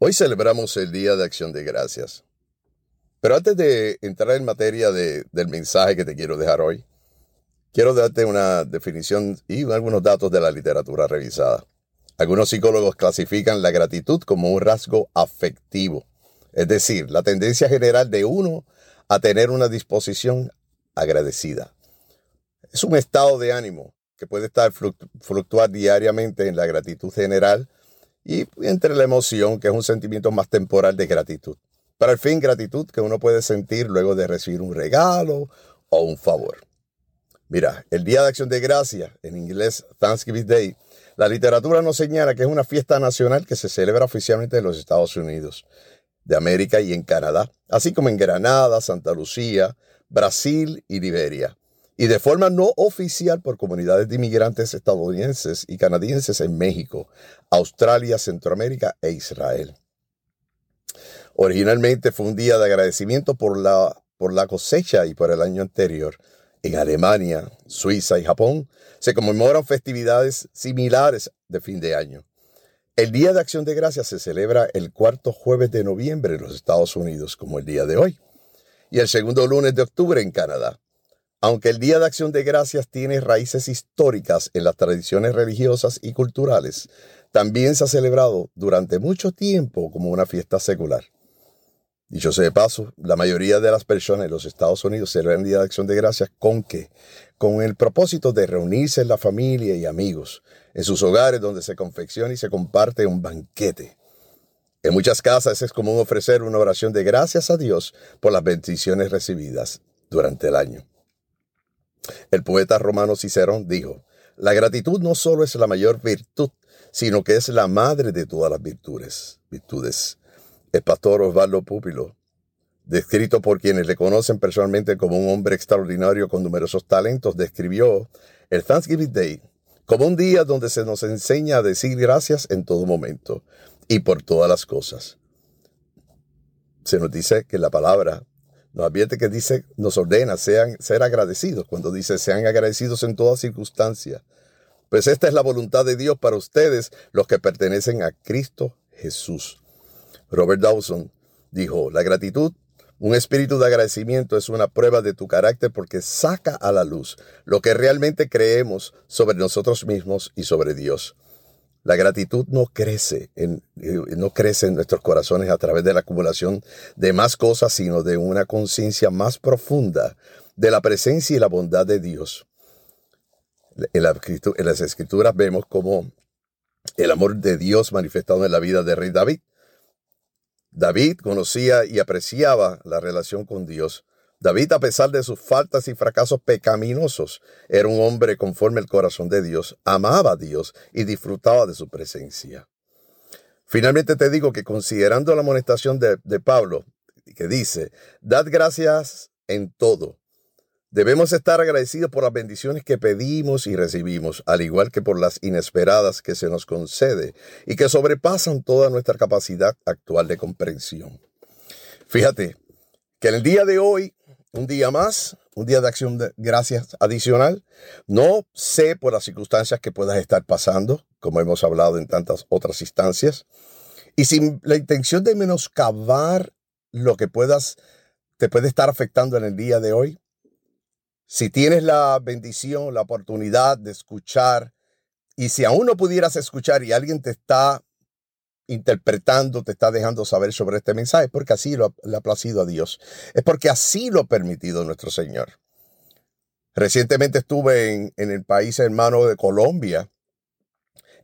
Hoy celebramos el Día de Acción de Gracias. Pero antes de entrar en materia del mensaje que te quiero dejar hoy, quiero darte una definición y algunos datos de la literatura revisada. Algunos psicólogos clasifican la gratitud como un rasgo afectivo, es decir, la tendencia general de uno a tener una disposición agradecida. Es un estado de ánimo que puede estar fluctuar diariamente en la gratitud general y entre la emoción, que es un sentimiento más temporal de gratitud. Para el fin, gratitud que uno puede sentir luego de recibir un regalo o un favor. Mira, el Día de Acción de Gracia, en inglés Thanksgiving Day, la literatura nos señala que es una fiesta nacional que se celebra oficialmente en los Estados Unidos de América y en Canadá, así como en Granada, Santa Lucía, Brasil y Liberia y de forma no oficial por comunidades de inmigrantes estadounidenses y canadienses en México, Australia, Centroamérica e Israel. Originalmente fue un día de agradecimiento por la, por la cosecha y por el año anterior. En Alemania, Suiza y Japón se conmemoran festividades similares de fin de año. El Día de Acción de Gracias se celebra el cuarto jueves de noviembre en los Estados Unidos, como el día de hoy, y el segundo lunes de octubre en Canadá. Aunque el Día de Acción de Gracias tiene raíces históricas en las tradiciones religiosas y culturales, también se ha celebrado durante mucho tiempo como una fiesta secular. Dicho sea de paso, la mayoría de las personas en los Estados Unidos celebran el Día de Acción de Gracias con qué? Con el propósito de reunirse en la familia y amigos, en sus hogares donde se confecciona y se comparte un banquete. En muchas casas es común ofrecer una oración de gracias a Dios por las bendiciones recibidas durante el año. El poeta romano Cicerón dijo, la gratitud no solo es la mayor virtud, sino que es la madre de todas las virtudes. virtudes. El pastor Osvaldo Púpilo, descrito por quienes le conocen personalmente como un hombre extraordinario con numerosos talentos, describió el Thanksgiving Day como un día donde se nos enseña a decir gracias en todo momento y por todas las cosas. Se nos dice que la palabra nos advierte que dice, nos ordena sean, ser agradecidos, cuando dice sean agradecidos en toda circunstancia. Pues esta es la voluntad de Dios para ustedes, los que pertenecen a Cristo Jesús. Robert Dawson dijo, la gratitud, un espíritu de agradecimiento es una prueba de tu carácter porque saca a la luz lo que realmente creemos sobre nosotros mismos y sobre Dios. La gratitud no crece, en, eh, no crece en nuestros corazones a través de la acumulación de más cosas, sino de una conciencia más profunda de la presencia y la bondad de Dios. En, en las escrituras vemos como el amor de Dios manifestado en la vida de rey David. David conocía y apreciaba la relación con Dios David, a pesar de sus faltas y fracasos pecaminosos, era un hombre conforme al corazón de Dios, amaba a Dios y disfrutaba de su presencia. Finalmente te digo que considerando la amonestación de, de Pablo, que dice, dad gracias en todo. Debemos estar agradecidos por las bendiciones que pedimos y recibimos, al igual que por las inesperadas que se nos concede y que sobrepasan toda nuestra capacidad actual de comprensión. Fíjate que el día de hoy un día más, un día de acción de gracias adicional. No sé por las circunstancias que puedas estar pasando, como hemos hablado en tantas otras instancias, y sin la intención de menoscabar lo que puedas, te puede estar afectando en el día de hoy. Si tienes la bendición, la oportunidad de escuchar, y si aún no pudieras escuchar y alguien te está interpretando, te está dejando saber sobre este mensaje, porque así lo, le ha placido a Dios. Es porque así lo ha permitido nuestro Señor. Recientemente estuve en, el país hermano de Colombia,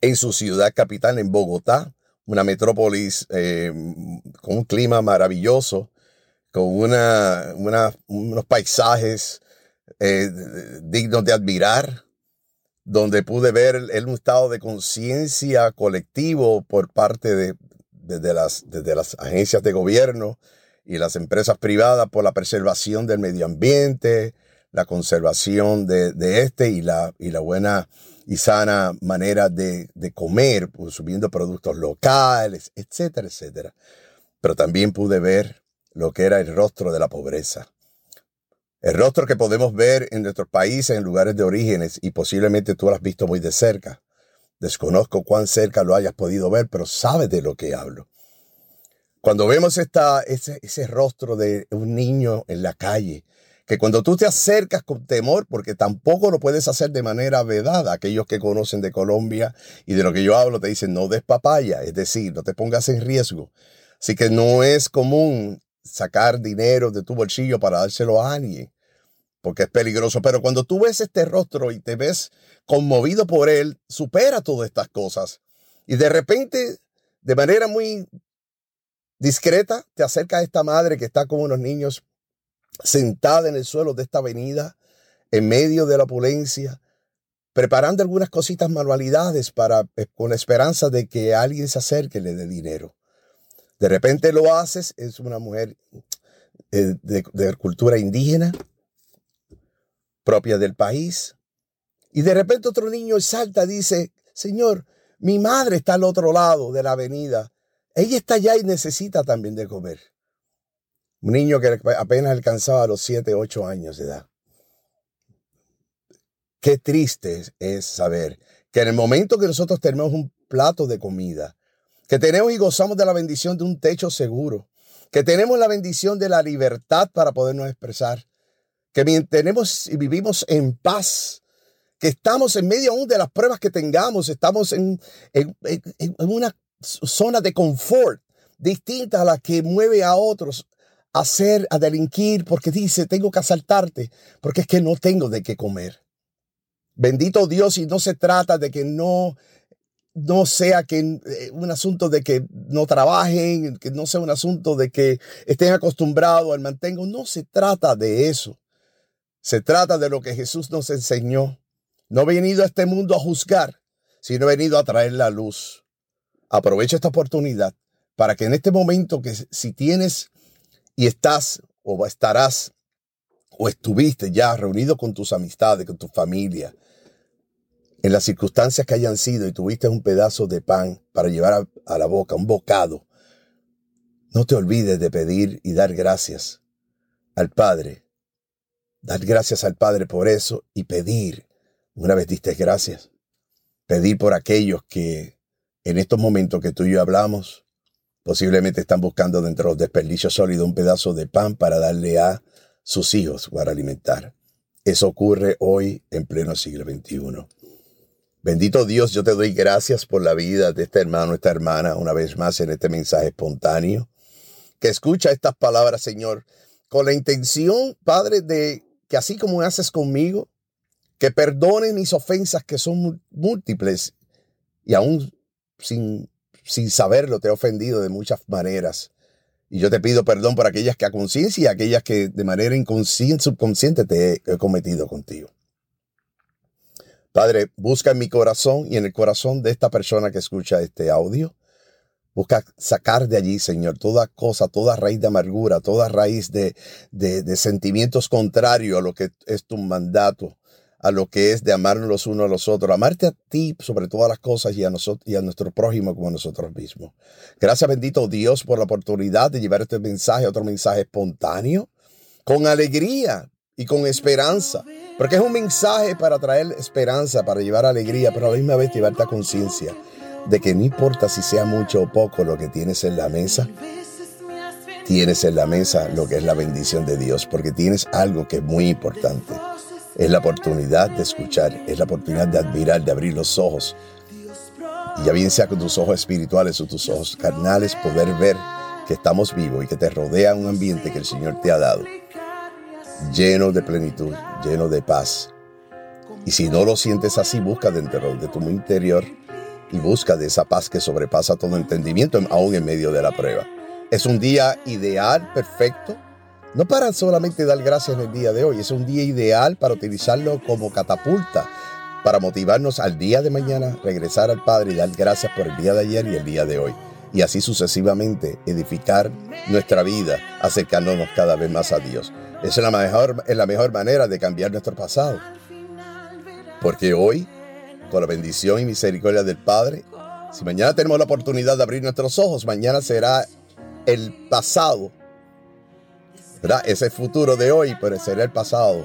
en su ciudad capital, en Bogotá, una metrópolis eh, con un clima maravilloso, con una, unos paisajes eh, dignos de admirar, donde pude ver el, un estado de conciencia colectivo por parte de, las, agencias de gobierno y las empresas privadas por la preservación del medio ambiente, la conservación de, este y la, buena y sana manera de, comer, pues, subiendo productos locales, etcétera, etcétera. Pero también pude ver lo que era el rostro de la pobreza. El rostro que podemos ver en nuestros países, en lugares de orígenes, y posiblemente tú lo has visto muy de cerca. Desconozco cuán cerca lo hayas podido ver, pero sabes de lo que hablo. Cuando vemos esta, ese, ese rostro de un niño en la calle, que cuando tú te acercas con temor, porque tampoco lo puedes hacer de manera vedada, aquellos que conocen de Colombia y de lo que yo hablo te dicen no des papaya, es decir, no te pongas en riesgo. Así que no es común sacar dinero de tu bolsillo para dárselo a alguien, porque es peligroso. Pero cuando tú ves este rostro y te ves conmovido por él, supera todas estas cosas. Y de repente, de manera muy discreta, te acerca a esta madre que está con unos niños sentada en el suelo de esta avenida, en medio de la opulencia, preparando algunas cositas manualidades para, eh, con la esperanza de que alguien se acerque y le dé dinero. De repente lo haces, es una mujer eh, de, cultura indígena, propia del país, y de repente otro niño salta dice, Señor, mi madre está al otro lado de la avenida. Ella está allá y necesita también de comer. Un niño que apenas alcanzaba los 7, 8 años de edad. Qué triste es saber que en el momento que nosotros tenemos un plato de comida, que tenemos y gozamos de la bendición de un techo seguro, que tenemos la bendición de la libertad para podernos expresar, que tenemos y vivimos en paz, que estamos en medio aún de las pruebas que tengamos, estamos en, una zona de confort distinta a la que mueve a otros hacer, a delinquir, porque dice, tengo que asaltarte, porque es que no tengo de qué comer. Bendito Dios, y no se trata de que no, no sea que eh, un asunto de que no trabajen, que no sea un asunto de que estén acostumbrados al mantengo. No se trata de eso. Se trata de lo que Jesús nos enseñó. No he venido a este mundo a juzgar, sino he venido a traer la luz. Aprovecha esta oportunidad para que en este momento que si tienes y estás o estarás o estuviste ya reunido con tus amistades, con tu familia, en las circunstancias que hayan sido y tuviste un pedazo de pan para llevar a, la boca, un bocado, no te olvides de pedir y dar gracias al Padre. Dar gracias al Padre por eso y pedir, una vez diste gracias, pedir por aquellos que en estos momentos que tú y yo hablamos, Posiblemente están buscando dentro de los desperdicios sólidos un pedazo de pan para darle a sus hijos para alimentar. Eso ocurre hoy en pleno siglo XXI. Bendito Dios, yo te doy gracias por la vida de este hermano, esta hermana, una vez más en este mensaje espontáneo, que escucha estas palabras, Señor, con la intención, Padre, de que así como haces conmigo, que perdone mis ofensas que son múltiples y aún sin sin saberlo te he ofendido de muchas maneras. Y yo te pido perdón por aquellas que a conciencia y aquellas que de manera inconsciente, subconsciente te he cometido contigo. Padre, busca en mi corazón y en el corazón de esta persona que escucha este audio. Busca sacar de allí, Señor, toda cosa, toda raíz de amargura, toda raíz de, de, sentimientos contrarios a lo que es tu mandato a lo que es de amarnos los unos a los otros, amarte a ti sobre todas las cosas y a, nosotros, y a nuestro prójimo como a nosotros mismos. Gracias bendito Dios por la oportunidad de llevar este mensaje, otro mensaje espontáneo, con alegría y con esperanza, porque es un mensaje para traer esperanza, para llevar alegría, pero a la misma vez llevarte a conciencia de que no importa si sea mucho o poco lo que tienes en la mesa, tienes en la mesa lo que es la bendición de Dios, porque tienes algo que es muy importante. Es la oportunidad de escuchar, es la oportunidad de admirar, de abrir los ojos. Ya bien sea con tus ojos espirituales o tus ojos carnales, poder ver que estamos vivos y que te rodea un ambiente que el Señor te ha dado, lleno de plenitud, lleno de paz. Y si no lo sientes así, busca dentro de tu interior y busca de esa paz que sobrepasa todo entendimiento, aún en medio de la prueba. Es un día ideal, perfecto, no para solamente dar gracias en el día de hoy, es un día ideal para utilizarlo como catapulta, para motivarnos al día de mañana, regresar al Padre y dar gracias por el día de ayer y el día de hoy. Y así sucesivamente edificar nuestra vida, acercándonos cada vez más a Dios. Es la mejor, es la mejor manera de cambiar nuestro pasado. Porque hoy, con la bendición y misericordia del Padre, si mañana tenemos la oportunidad de abrir nuestros ojos, mañana será el pasado ¿verdad? Ese futuro de hoy, pero será el pasado,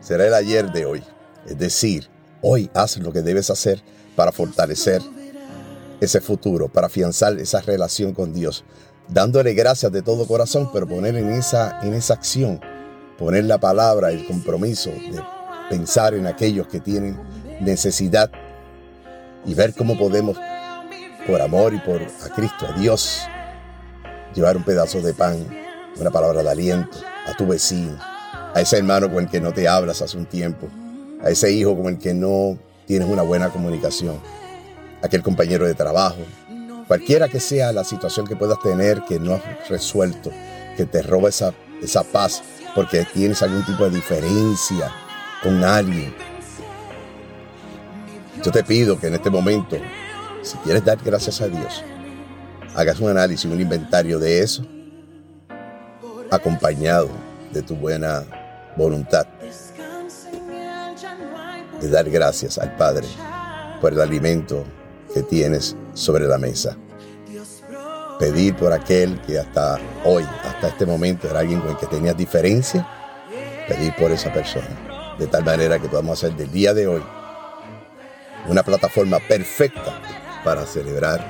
será el ayer de hoy. Es decir, hoy haz lo que debes hacer para fortalecer ese futuro, para afianzar esa relación con Dios. dándole gracias de todo corazón, pero poner en esa, en esa acción, poner la palabra, el compromiso de pensar en aquellos que tienen necesidad y ver cómo podemos, por amor y por a Cristo, a Dios, llevar un pedazo de pan, una palabra de aliento a tu vecino, a ese hermano con el que no te hablas hace un tiempo, a ese hijo con el que no tienes una buena comunicación, aquel compañero de trabajo, cualquiera que sea la situación que puedas tener que no has resuelto, que te roba esa, esa paz porque tienes algún tipo de diferencia con alguien. Yo te pido que en este momento, si quieres dar gracias a Dios, hagas un análisis, un inventario de eso, acompañado de tu buena voluntad de dar gracias al Padre por el alimento que tienes sobre la mesa. Pedir por aquel que hasta hoy, hasta este momento, era alguien con el que tenías diferencia. Pedir por esa persona. De tal manera que podamos hacer del día de hoy una plataforma perfecta para celebrar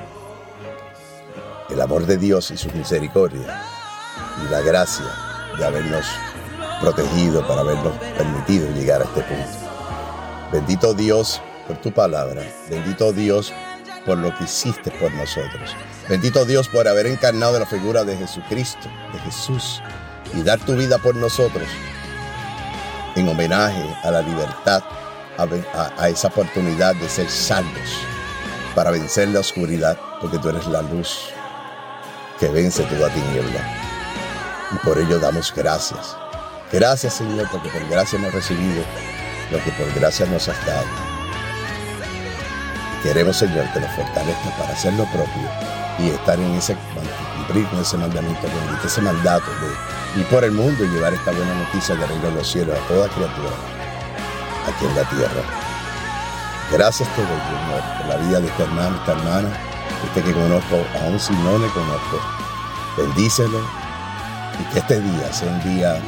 el amor de Dios y su misericordia y la gracia de habernos protegido, para habernos permitido llegar a este punto. Bendito Dios por tu palabra. Bendito Dios por lo que hiciste por nosotros. Bendito Dios por haber encarnado la figura de Jesucristo, de Jesús, y dar tu vida por nosotros en homenaje a la libertad, a, esa oportunidad de ser salvos, para vencer la oscuridad, porque tú eres la luz que vence toda tiniebla. Y por ello damos gracias. Gracias Señor, porque por gracia hemos recibido lo que por gracia nos has dado. Queremos, Señor, que nos fortalezca para hacer lo propio y estar en ese, cumplir con ese mandamiento bendito, ese mandato de ir por el mundo y llevar esta buena noticia de reino de los cielos a toda criatura aquí en la tierra. Gracias te doy, Señor, por la vida de esta hermana, esta hermana, este que conozco, aún si no le conozco. Bendícelo y que este día sea un día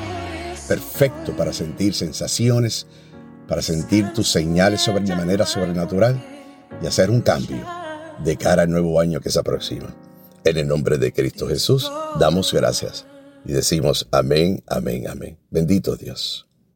perfecto para sentir sensaciones para sentir tus señales de manera sobrenatural y hacer un cambio de cara al nuevo año que se aproxima. En el nombre de Cristo Jesús, damos gracias y decimos amén, amén, amén. Bendito Dios.